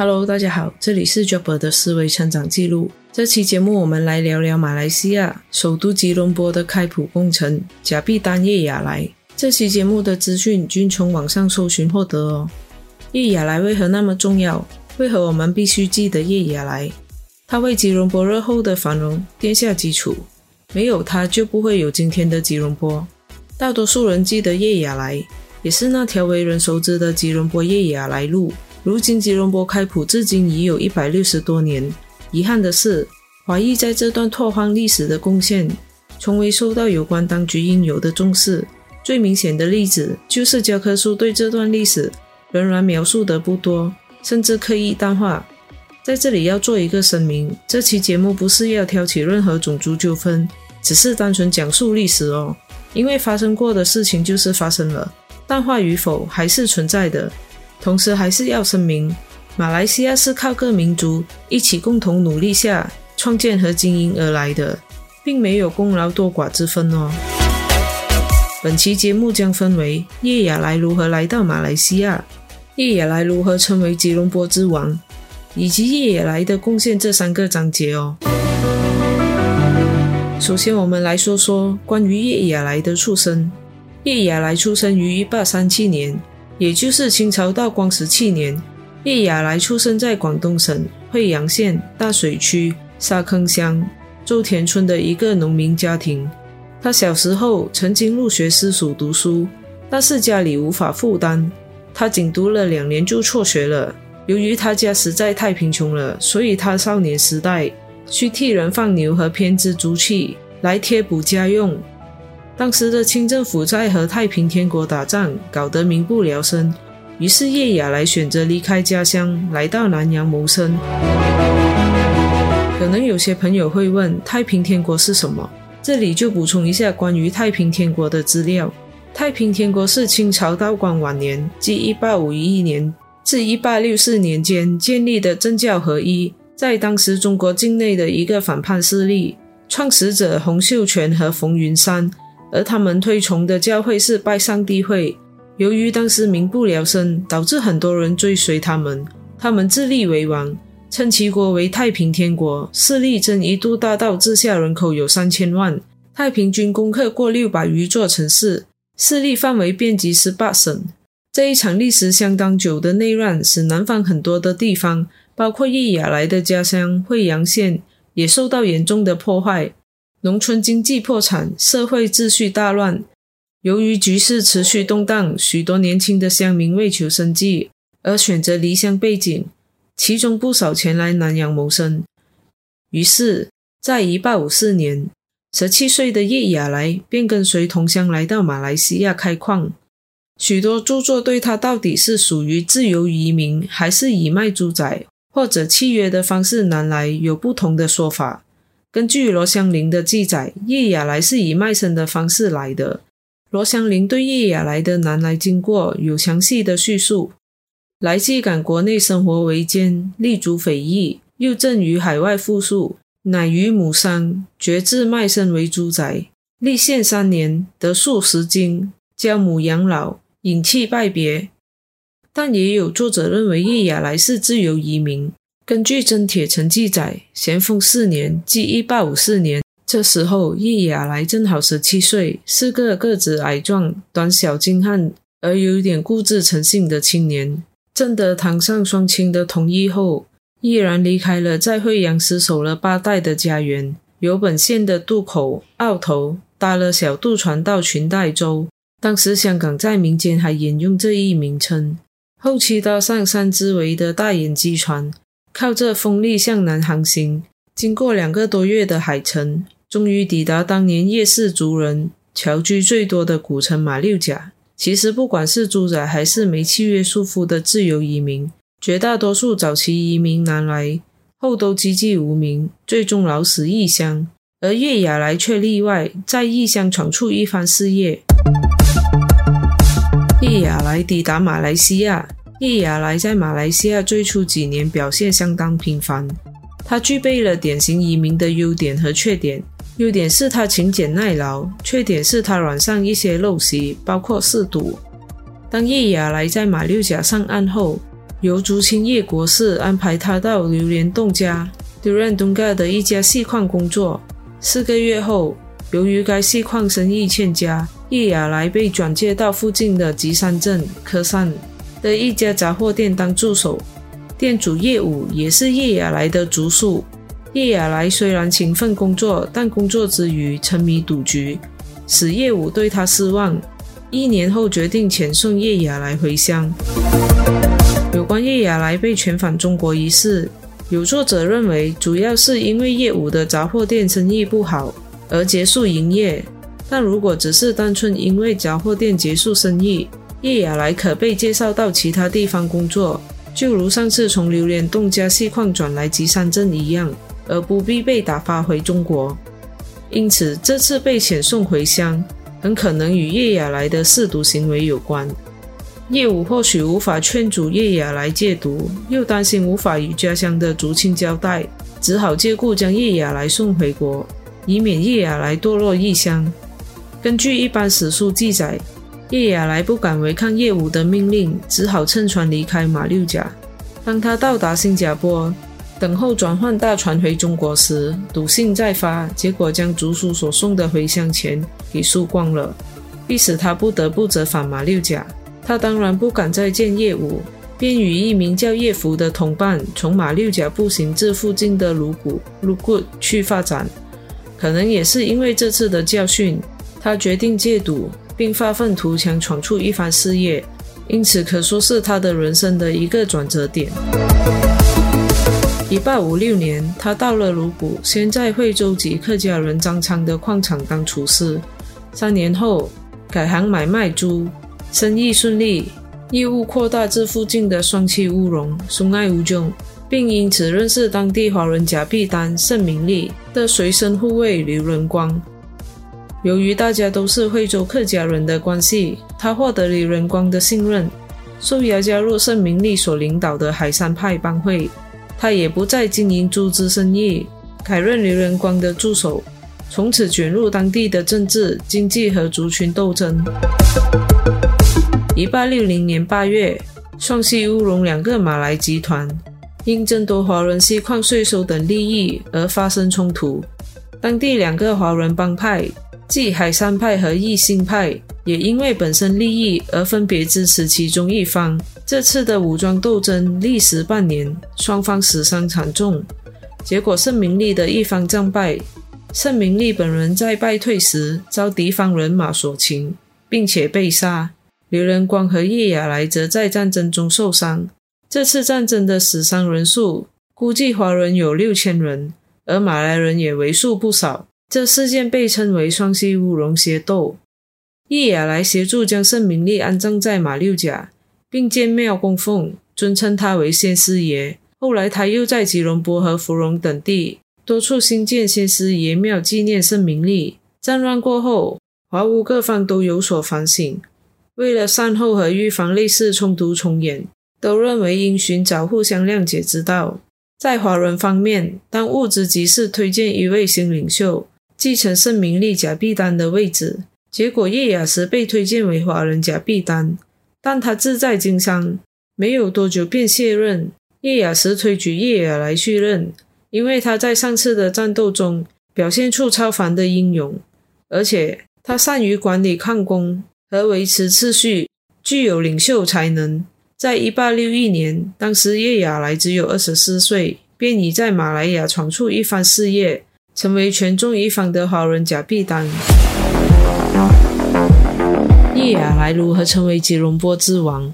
Hello，大家好，这里是 Jobber 的思维成长记录。这期节目我们来聊聊马来西亚首都吉隆坡的开普工程——假币单叶亚来。这期节目的资讯均从网上搜寻获得哦。叶亚来为何那么重要？为何我们必须记得叶亚来？它为吉隆坡日后的繁荣奠下基础，没有它就不会有今天的吉隆坡。大多数人记得叶亚来，也是那条为人熟知的吉隆坡叶亚来路。如今吉隆坡开普至今已有一百六十多年。遗憾的是，华裔在这段拓荒历史的贡献，从未受到有关当局应有的重视。最明显的例子就是教科书对这段历史仍然描述的不多，甚至刻意淡化。在这里要做一个声明：这期节目不是要挑起任何种族纠纷，只是单纯讲述历史哦。因为发生过的事情就是发生了，淡化与否还是存在的。同时，还是要声明，马来西亚是靠各民族一起共同努力下创建和经营而来的，并没有功劳多寡之分哦。本期节目将分为叶亚来如何来到马来西亚，叶亚来如何成为吉隆坡之王，以及叶亚来的贡献这三个章节哦。首先，我们来说说关于叶亚来的出生。叶亚来出生于一八三七年。也就是清朝道光十七年，叶亚来出生在广东省惠阳县大水区沙坑乡周田村的一个农民家庭。他小时候曾经入学私塾读书，但是家里无法负担，他仅读了两年就辍学了。由于他家实在太贫穷了，所以他少年时代需替人放牛和编织竹器来贴补家用。当时的清政府在和太平天国打仗，搞得民不聊生。于是叶雅来选择离开家乡，来到南洋谋生。可能有些朋友会问，太平天国是什么？这里就补充一下关于太平天国的资料。太平天国是清朝道光晚年，即一八五一年至一八六四年间建立的政教合一，在当时中国境内的一个反叛势力。创始者洪秀全和冯云山。而他们推崇的教会是拜上帝会。由于当时民不聊生，导致很多人追随他们。他们自立为王，称其国为太平天国，势力曾一度大到治下人口有三千万。太平军攻克过六百余座城市，势力范围遍及十八省。这一场历史相当久的内乱，使南方很多的地方，包括叶雅来的家乡惠阳县，也受到严重的破坏。农村经济破产，社会秩序大乱。由于局势持续动荡，许多年轻的乡民为求生计而选择离乡背井，其中不少前来南洋谋生。于是，在一八五四年，十七岁的叶雅来便跟随同乡来到马来西亚开矿。许多著作对他到底是属于自由移民，还是以卖猪仔或者契约的方式南来，有不同的说法。根据罗香林的记载，叶雅来是以卖身的方式来的。罗香林对叶雅来的南来经过有详细的叙述：来既感国内生活维艰，立足匪夷，又正于海外富庶，乃于母商，决志卖身为猪仔，立县三年，得数十金，教母养老，隐弃拜别。但也有作者认为叶雅来是自由移民。根据真铁城记载，咸丰四年，即一八五四年，这时候叶雅来正好十七岁，是个个子矮壮、短小精悍而有点固执成性的青年。征得堂上双亲的同意后，毅然离开了在惠阳失守了八代的家园，由本县的渡口澳头搭了小渡船到裙带洲。当时香港在民间还沿用这一名称。后期搭上三只围的大眼机船。靠着风力向南航行，经过两个多月的海程，终于抵达当年夜市族人侨居最多的古城马六甲。其实，不管是猪仔还是没契约束缚的自由移民，绝大多数早期移民南来后都籍籍无名，最终老死异乡。而叶雅来却例外，在异乡闯出一番事业。叶雅来抵达马来西亚。叶雅来在马来西亚最初几年表现相当平凡，他具备了典型移民的优点和缺点。优点是他勤俭耐劳，缺点是他染上一些陋习，包括嗜赌。当叶雅来在马六甲上岸后，由竹青叶国士安排他到榴莲洞家 （Durandonga 的一家细矿工作。四个月后，由于该细矿生意欠佳，叶雅来被转介到附近的吉山镇科山的一家杂货店当助手。店主叶武也是叶雅来的族属。叶雅来虽然勤奋工作，但工作之余沉迷赌局，使叶武对他失望。一年后，决定遣送叶雅来回乡。有关叶雅来被遣返中国一事，有作者认为，主要是因为叶武的杂货店生意不好而结束营业。但如果只是单纯因为杂货店结束生意，叶雅莱可被介绍到其他地方工作。就如上次从榴莲洞加细矿转来吉山镇一样，而不必被打发回中国。因此，这次被遣送回乡，很可能与叶雅来的嗜毒行为有关。叶武或许无法劝阻叶雅来戒毒，又担心无法与家乡的族亲交代，只好借故将叶雅来送回国，以免叶雅来堕落异乡。根据一般史书记载。叶雅来不敢违抗叶武的命令，只好乘船离开马六甲。当他到达新加坡，等候转换大船回中国时，赌性再发，结果将族叔所送的回乡钱给输光了，逼使他不得不折返马六甲。他当然不敢再见叶武，便与一名叫叶福的同伴从马六甲步行至附近的鲁谷鲁谷去发展。可能也是因为这次的教训，他决定戒赌。并发愤图强，闯出一番事业，因此可说是他的人生的一个转折点。一八五六年，他到了鲁谷，先在惠州籍客家人张昌的矿场当厨师。三年后，改行买卖猪，生意顺利，业务扩大至附近的双溪乌龙、松爱乌中，并因此认识当地华人甲必丹盛明利的随身护卫刘仁光。由于大家都是惠州客家人的关系，他获得李仁光的信任，受邀加入盛明利所领导的海山派帮会。他也不再经营猪只生意，改任李仁光的助手，从此卷入当地的政治、经济和族群斗争。一八六零年八月，双溪乌龙两个马来集团因争夺华人锡矿税收等利益而发生冲突，当地两个华人帮派。即海山派和义兴派也因为本身利益而分别支持其中一方。这次的武装斗争历时半年，双方死伤惨重。结果盛明利的一方战败，盛明利本人在败退时遭敌方人马所擒，并且被杀。刘仁光和叶雅来则在战争中受伤。这次战争的死伤人数估计华人有六千人，而马来人也为数不少。这事件被称为双溪乌龙械斗。叶雅来协助将盛明利安葬在马六甲，并建庙供奉，尊称他为先师爷。后来他又在吉隆坡和芙蓉等地多处新建先师爷庙，纪念盛明利。战乱过后，华乌各方都有所反省，为了善后和预防类似冲突重演，都认为应寻找互相谅解之道。在华人方面，当务之急是推荐一位新领袖。继承盛明利贾必丹的位置，结果叶雅时被推荐为华人贾必丹，但他志在经商，没有多久便卸任。叶雅时推举叶雅来续任，因为他在上次的战斗中表现出超凡的英勇，而且他善于管理矿工和维持秩序，具有领袖才能。在一八六一年，当时叶雅来只有二十四岁，便已在马来亚闯出一番事业。成为权重一方的华人假币单。叶雅来如何成为吉隆坡之王？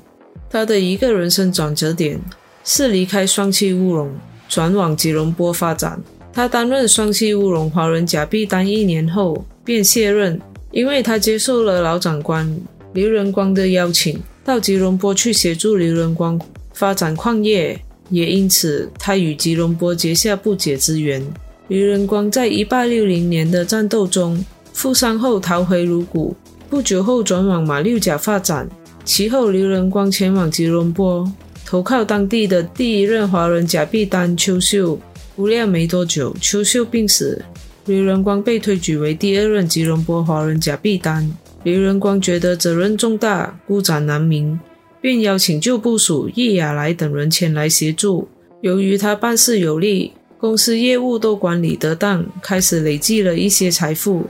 他的一个人生转折点是离开双溪乌龙，转往吉隆坡发展。他担任双溪乌龙华人假币单一年后便卸任，因为他接受了老长官刘仁光的邀请，到吉隆坡去协助刘仁光发展矿业，也因此他与吉隆坡结下不解之缘。刘仁光在一八六零年的战斗中负伤后逃回鲁谷，不久后转往马六甲发展。其后，刘仁光前往吉隆坡投靠当地的第一任华人假币丹邱秀。不料没多久，邱秀病死，刘仁光被推举为第二任吉隆坡华人假币丹。刘仁光觉得责任重大，孤掌难鸣，便邀请旧部属易亚来等人前来协助。由于他办事有力，公司业务都管理得当，开始累积了一些财富。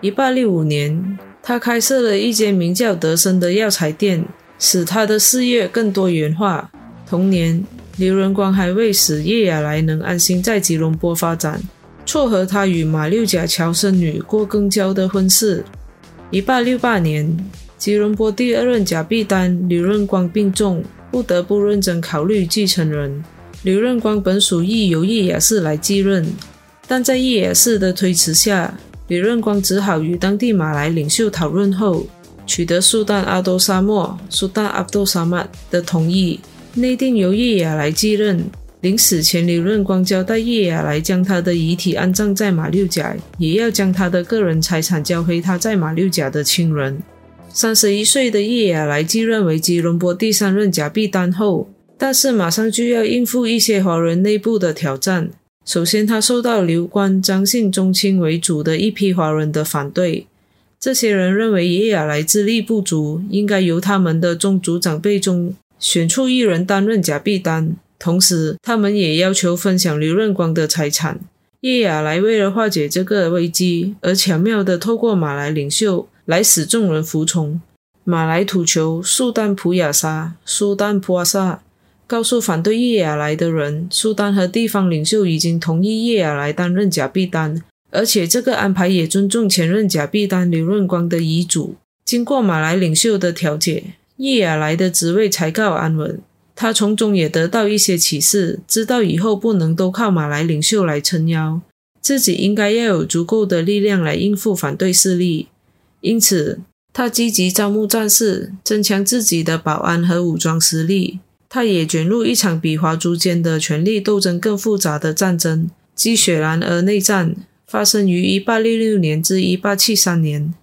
一八六五年，他开设了一间名叫德森的药材店，使他的事业更多元化。同年，刘仁光还为使叶亚来能安心在吉隆坡发展，撮合他与马六甲乔生女郭更娇的婚事。一八六八年，吉隆坡第二任甲必丹刘仁光病重，不得不认真考虑继承人。刘润光本属意由叶雅士来继任，但在叶雅士的推辞下，刘润光只好与当地马来领袖讨论后，取得苏丹阿多沙莫（苏丹阿多沙曼）的同意，内定由叶雅来继任。临死前，刘润光交代叶雅来将他的遗体安葬在马六甲，也要将他的个人财产交回他在马六甲的亲人。三十一岁的叶雅来继任为吉隆坡第三任甲币丹后，但是马上就要应付一些华人内部的挑战。首先，他受到刘关、张姓宗亲为主的一批华人的反对，这些人认为叶雅来资历不足，应该由他们的宗族长辈中选出一人担任甲必丹。同时，他们也要求分享刘润光的财产。叶雅来为了化解这个危机，而巧妙地透过马来领袖来使众人服从。马来土酋苏丹普亚沙（苏丹普瓦萨）告诉反对叶雅来的人，苏丹和地方领袖已经同意叶雅来担任假币丹，而且这个安排也尊重前任假币丹刘润光的遗嘱。经过马来领袖的调解，叶雅来的职位才告安稳。他从中也得到一些启示，知道以后不能都靠马来领袖来撑腰，自己应该要有足够的力量来应付反对势力。因此，他积极招募战士，增强自己的保安和武装实力。他也卷入一场比华族间的权力斗争更复杂的战争——积雪兰莪内战，发生于1866年至1873年。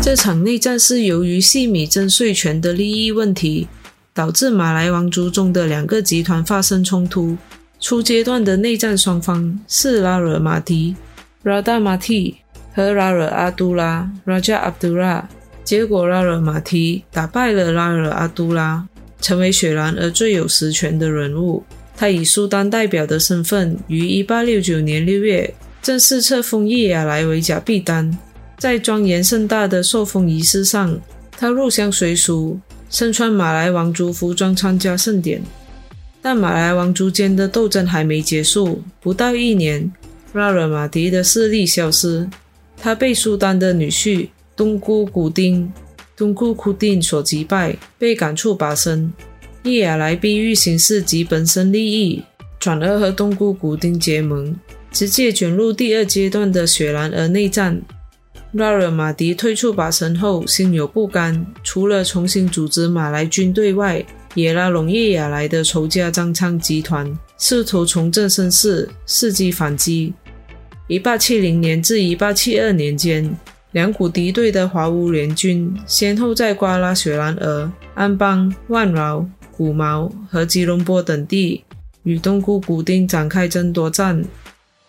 这场内战是由于细米征税权的利益问题，导致马来王族中的两个集团发生冲突。初阶段的内战双方是拉惹马迪 （Rada Mati） 和拉尔阿杜拉 （Raja Abdullah）。结果，拉尔马提打败了拉尔阿杜拉，成为雪兰莪最有实权的人物。他以苏丹代表的身份，于1869年6月正式册封叶亚来为甲必丹。在庄严盛大的受封仪式上，他入乡随俗，身穿马来王族服装参加盛典。但马来王族间的斗争还没结束，不到一年，拉尔马迪的势力消失，他被苏丹的女婿东姑古丁（东姑库丁）所击败，被赶出巴生。叶亚来逼于形势及本身利益，转而和东姑古丁结盟，直接卷入第二阶段的雪兰莪内战。拉尔马迪退出巴生后，心有不甘，除了重新组织马来军队外，也拉拢叶亚来的仇家张昌集团，试图重振声势，伺机反击。一八七零年至一八七二年间，两股敌对的华乌联军先后在瓜拉雪兰莪、安邦、万饶、古毛和吉隆坡等地与东姑古丁展开争夺战。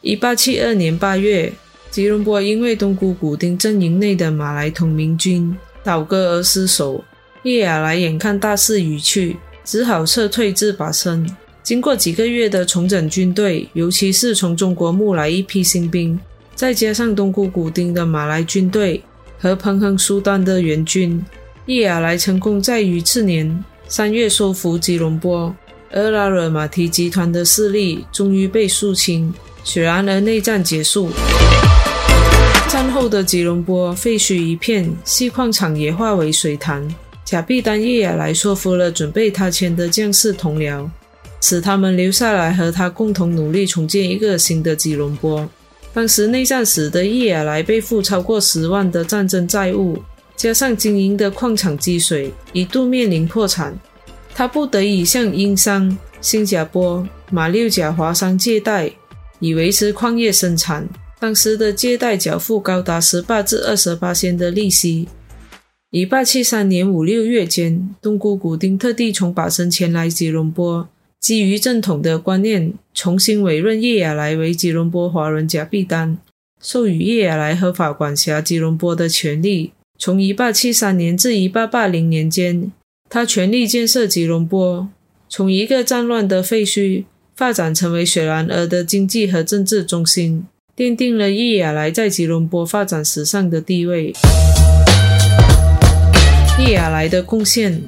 一八七二年八月。吉隆坡因为东姑古丁阵营内的马来同盟军倒戈而失守，叶亚来眼看大势已去，只好撤退至巴生。经过几个月的重整军队，尤其是从中国募来一批新兵，再加上东姑古丁的马来军队和彭亨苏丹的援军，叶亚来成功在于次年三月收复吉隆坡，而拉尔马提集团的势力终于被肃清，雪兰莪内战结束。战后的吉隆坡废墟一片，锡矿场也化为水潭。贾必丹叶亚来说服了准备他签的将士同僚，使他们留下来和他共同努力重建一个新的吉隆坡。当时内战时的叶亚莱背负超过十万的战争债务，加上经营的矿场积水，一度面临破产。他不得已向英商、新加坡、马六甲华商借贷，以维持矿业生产。当时的借贷缴付高达十八至二十八仙的利息。一八七三年五六月间，东姑古丁特地从巴生前来吉隆坡，基于正统的观念，重新委任叶亚来为吉隆坡华人甲必丹，授予叶亚来合法管辖吉隆坡的权利，从1873年至1880年间，他全力建设吉隆坡，从一个战乱的废墟发展成为雪兰莪的经济和政治中心，奠定了叶亚来在吉隆坡发展史上的地位。叶亚来的贡献，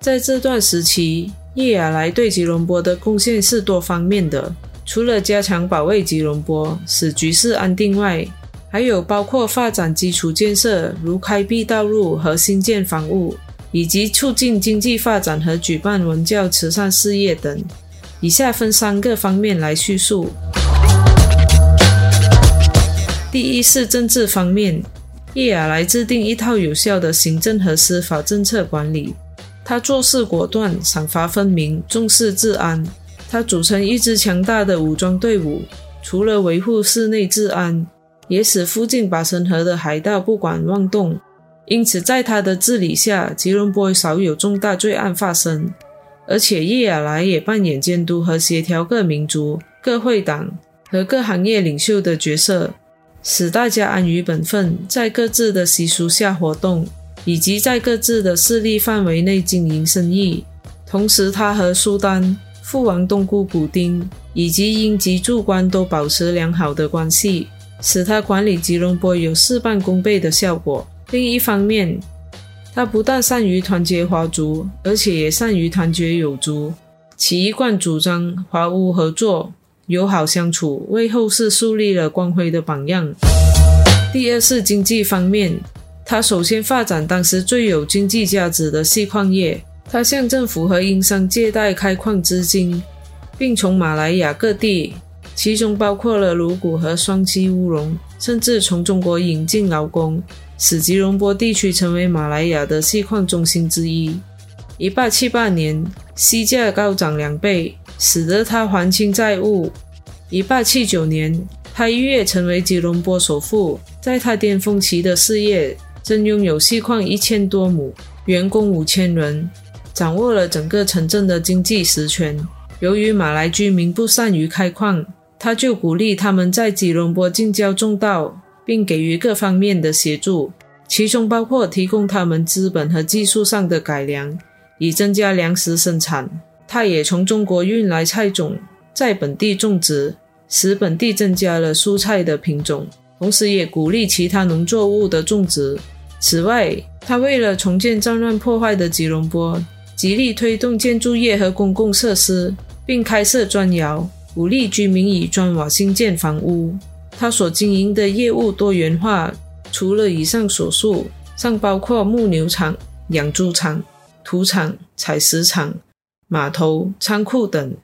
在这段时期，叶亚来对吉隆坡的贡献是多方面的。除了加强保卫吉隆坡，使局势安定外，还有包括发展基础建设，如开辟道路和新建房屋，以及促进经济发展和举办文教慈善事业等。以下分三个方面来叙述。第一是政治方面，叶亚来制定一套有效的行政和司法政策管理，他做事果断，赏罚分明，重视治安。他组成一支强大的武装队伍，除了维护市内治安，也使附近巴生河的海盗不敢妄动。因此，在他的治理下，吉隆坡少有重大罪案发生。而且，叶亚来也扮演监督和协调各民族、各会党和各行业领袖的角色，使大家安于本分，在各自的习俗下活动，以及在各自的势力范围内经营生意。同时，他和苏丹。父王东姑古丁以及英籍驻官都保持良好的关系，使他管理吉隆坡有事半功倍的效果。另一方面，他不但善于团结华族，而且也善于团结友族，其一贯主张华乌合作、友好相处，为后世树立了光辉的榜样。第二是经济方面，他首先发展当时最有经济价值的锡矿业。他向政府和英商借贷开矿资金，并从马来亚各地，其中包括了鲁谷和双溪乌龙，甚至从中国引进劳工，使吉隆坡地区成为马来亚的锡矿中心之一。一八七八年，锡价高涨两倍，使得他还清债务。一八七九年，他一跃成为吉隆坡首富。在他巅峰期的事业，真拥有锡矿一千多亩，员工五千人。掌握了整个城镇的经济实权。由于马来居民不善于开矿，他就鼓励他们在吉隆坡近郊种稻，并给予各方面的协助，其中包括提供他们资本和技术上的改良，以增加粮食生产。他也从中国运来菜种，在本地种植，使本地增加了蔬菜的品种，同时也鼓励其他农作物的种植。此外，他为了重建战乱破坏的吉隆坡。极力推动建筑业和公共设施，并开设砖窑，鼓励居民以砖瓦新建房屋。他所经营的业务多元化，除了以上所述，尚包括牧牛场、养猪场、土场、采石场、码头、仓库等。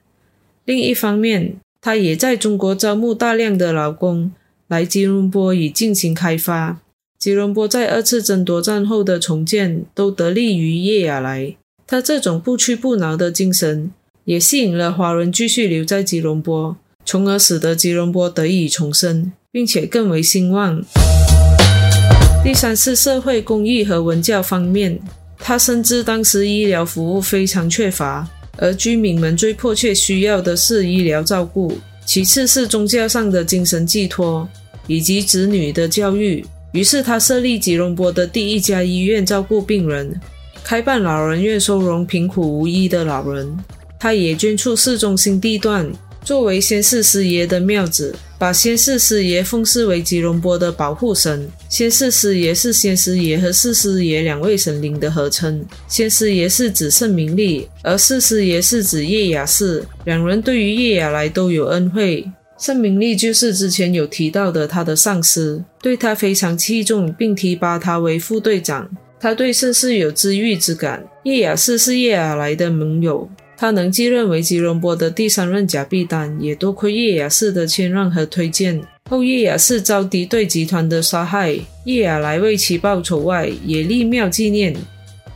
另一方面，他也在中国招募大量的劳工来吉隆坡以进行开发。吉隆坡在二次争夺战后的重建，都得力于叶亚来。他这种不屈不挠的精神，也吸引了华人继续留在吉隆坡，从而使得吉隆坡得以重生，并且更为兴旺。第三是社会公益和文教方面，他深知当时医疗服务非常缺乏，而居民们最迫切需要的是医疗照顾，其次是宗教上的精神寄托，以及子女的教育。于是他设立吉隆坡的第一家医院，照顾病人。开办老人院，收容贫苦无依的老人。他也捐出市中心地段，作为先世师爷的庙子，把先世师爷奉祀为吉隆坡的保护神。先世师爷是先师爷和四师爷两位神灵的合称。先师爷是指圣明利，而四师爷是指叶雅士。两人对于叶雅来都有恩惠。盛明利就是之前有提到的他的上司，对他非常器重，并提拔他为副队长。他对盛世有知遇之感。叶雅士是叶雅来的盟友，他能继任为吉隆坡的第三任假币丹，也多亏叶雅士的谦让和推荐。后叶雅士遭敌对集团的杀害，叶雅来为其报仇外，也立庙纪念。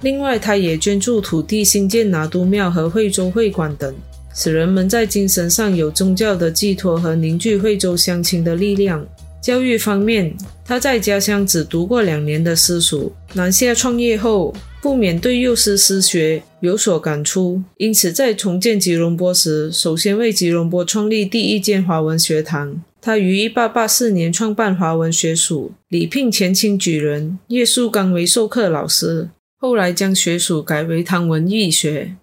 另外，他也捐助土地兴建拿督庙和惠州会馆等，使人们在精神上有宗教的寄托和凝聚惠州乡亲的力量。教育方面，他在家乡只读过两年的私塾，南下创业后，不免对幼师私学有所感触，因此在重建吉隆坡时，首先为吉隆坡创立第一间华文学堂。他于1884年创办华文学署，礼聘前清举人叶树刚为授课老师，后来将学署改为唐文义学。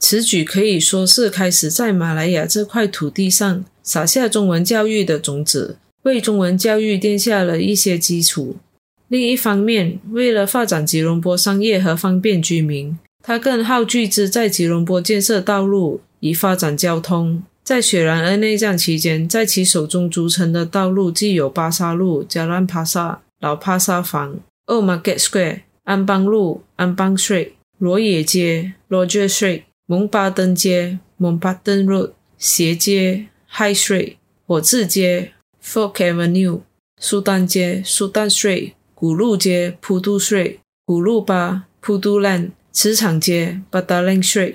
此举可以说是开始在马来亚这块土地上撒下中文教育的种子，为中文教育奠下了一些基础。另一方面，为了发展吉隆坡商业和方便居民，他更耗巨资在吉隆坡建设道路，以发展交通。在雪兰莪内战期间，在其手中筑成的道路既有巴沙路、加兰帕萨、老帕萨房、Old Market Square、安邦路、安邦 Street、罗野街、Roger Street、蒙巴登街、蒙巴登 Road、斜街、High Street、火字街、Fork Avenue、苏丹街、苏丹 Street、古路街、普渡 Street、古路巴、普渡 Land、磁场街、巴达 Lane Street。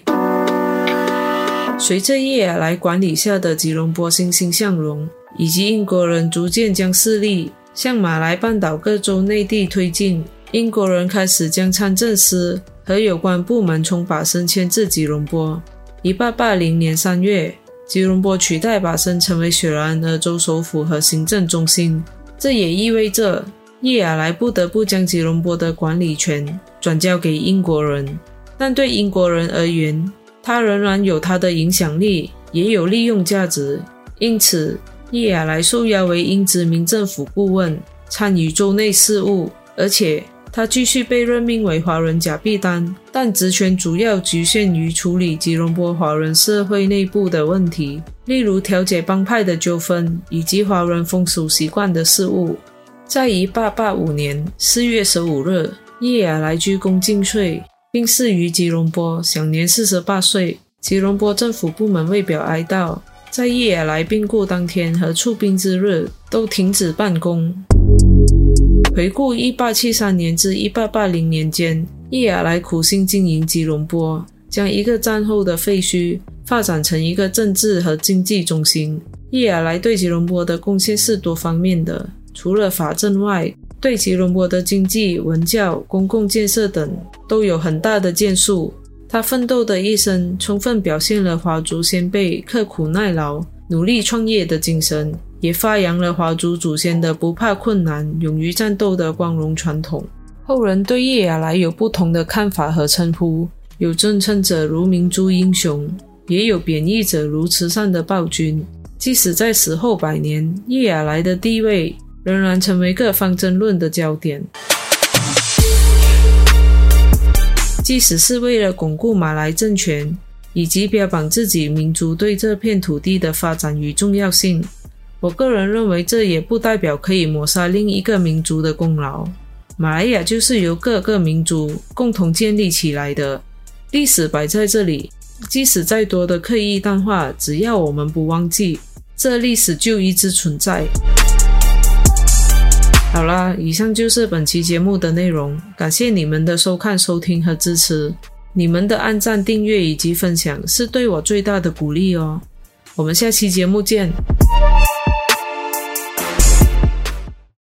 随着叶亚来管理下的吉隆坡欣欣向荣，以及英国人逐渐将势力向马来半岛各州内地推进，英国人开始将参政司和有关部门从巴生迁至吉隆坡。一八八零年三月，吉隆坡取代巴生成为雪兰莪州首府和行政中心，这也意味着叶亚来不得不将吉隆坡的管理权转交给英国人。但对英国人而言，他仍然有他的影响力，也有利用价值，因此叶亚来受邀为英殖民政府顾问，参与州内事务，而且他继续被任命为华人假币单，但职权主要局限于处理吉隆坡华人社会内部的问题，例如调解帮派的纠纷以及华人风俗习惯的事务。在1885年4月15日，叶亚来鞠躬尽瘁。病逝于吉隆坡，享年四十八岁。吉隆坡政府部门为表哀悼，在叶亚来病故当天和出殡之日都停止办公。回顾一八七三年至一八八零年间，叶亚来苦心经营吉隆坡，将一个战后的废墟发展成一个政治和经济中心。叶亚来对吉隆坡的贡献是多方面的，除了法政外。对吉隆坡的经济、文教、公共建设等都有很大的建树。他奋斗的一生，充分表现了华族先辈刻苦耐劳、努力创业的精神，也发扬了华族祖先的不怕困难、勇于战斗的光荣传统。后人对叶亚来有不同的看法和称呼，有尊称者如明珠英雄，也有贬义者如慈善的暴君。即使在死后百年，叶亚来的地位。仍然成为各方争论的焦点。即使是为了巩固马来政权，以及标榜自己民族对这片土地的发展与重要性，我个人认为这也不代表可以抹杀另一个民族的功劳。马来亚就是由各个民族共同建立起来的，历史摆在这里，即使再多的刻意淡化，只要我们不忘记，这历史就一直存在。好啦，以上就是本期节目的内容，感谢你们的收看、收听和支持。你们的按赞、订阅以及分享是对我最大的鼓励哦。我们下期节目见。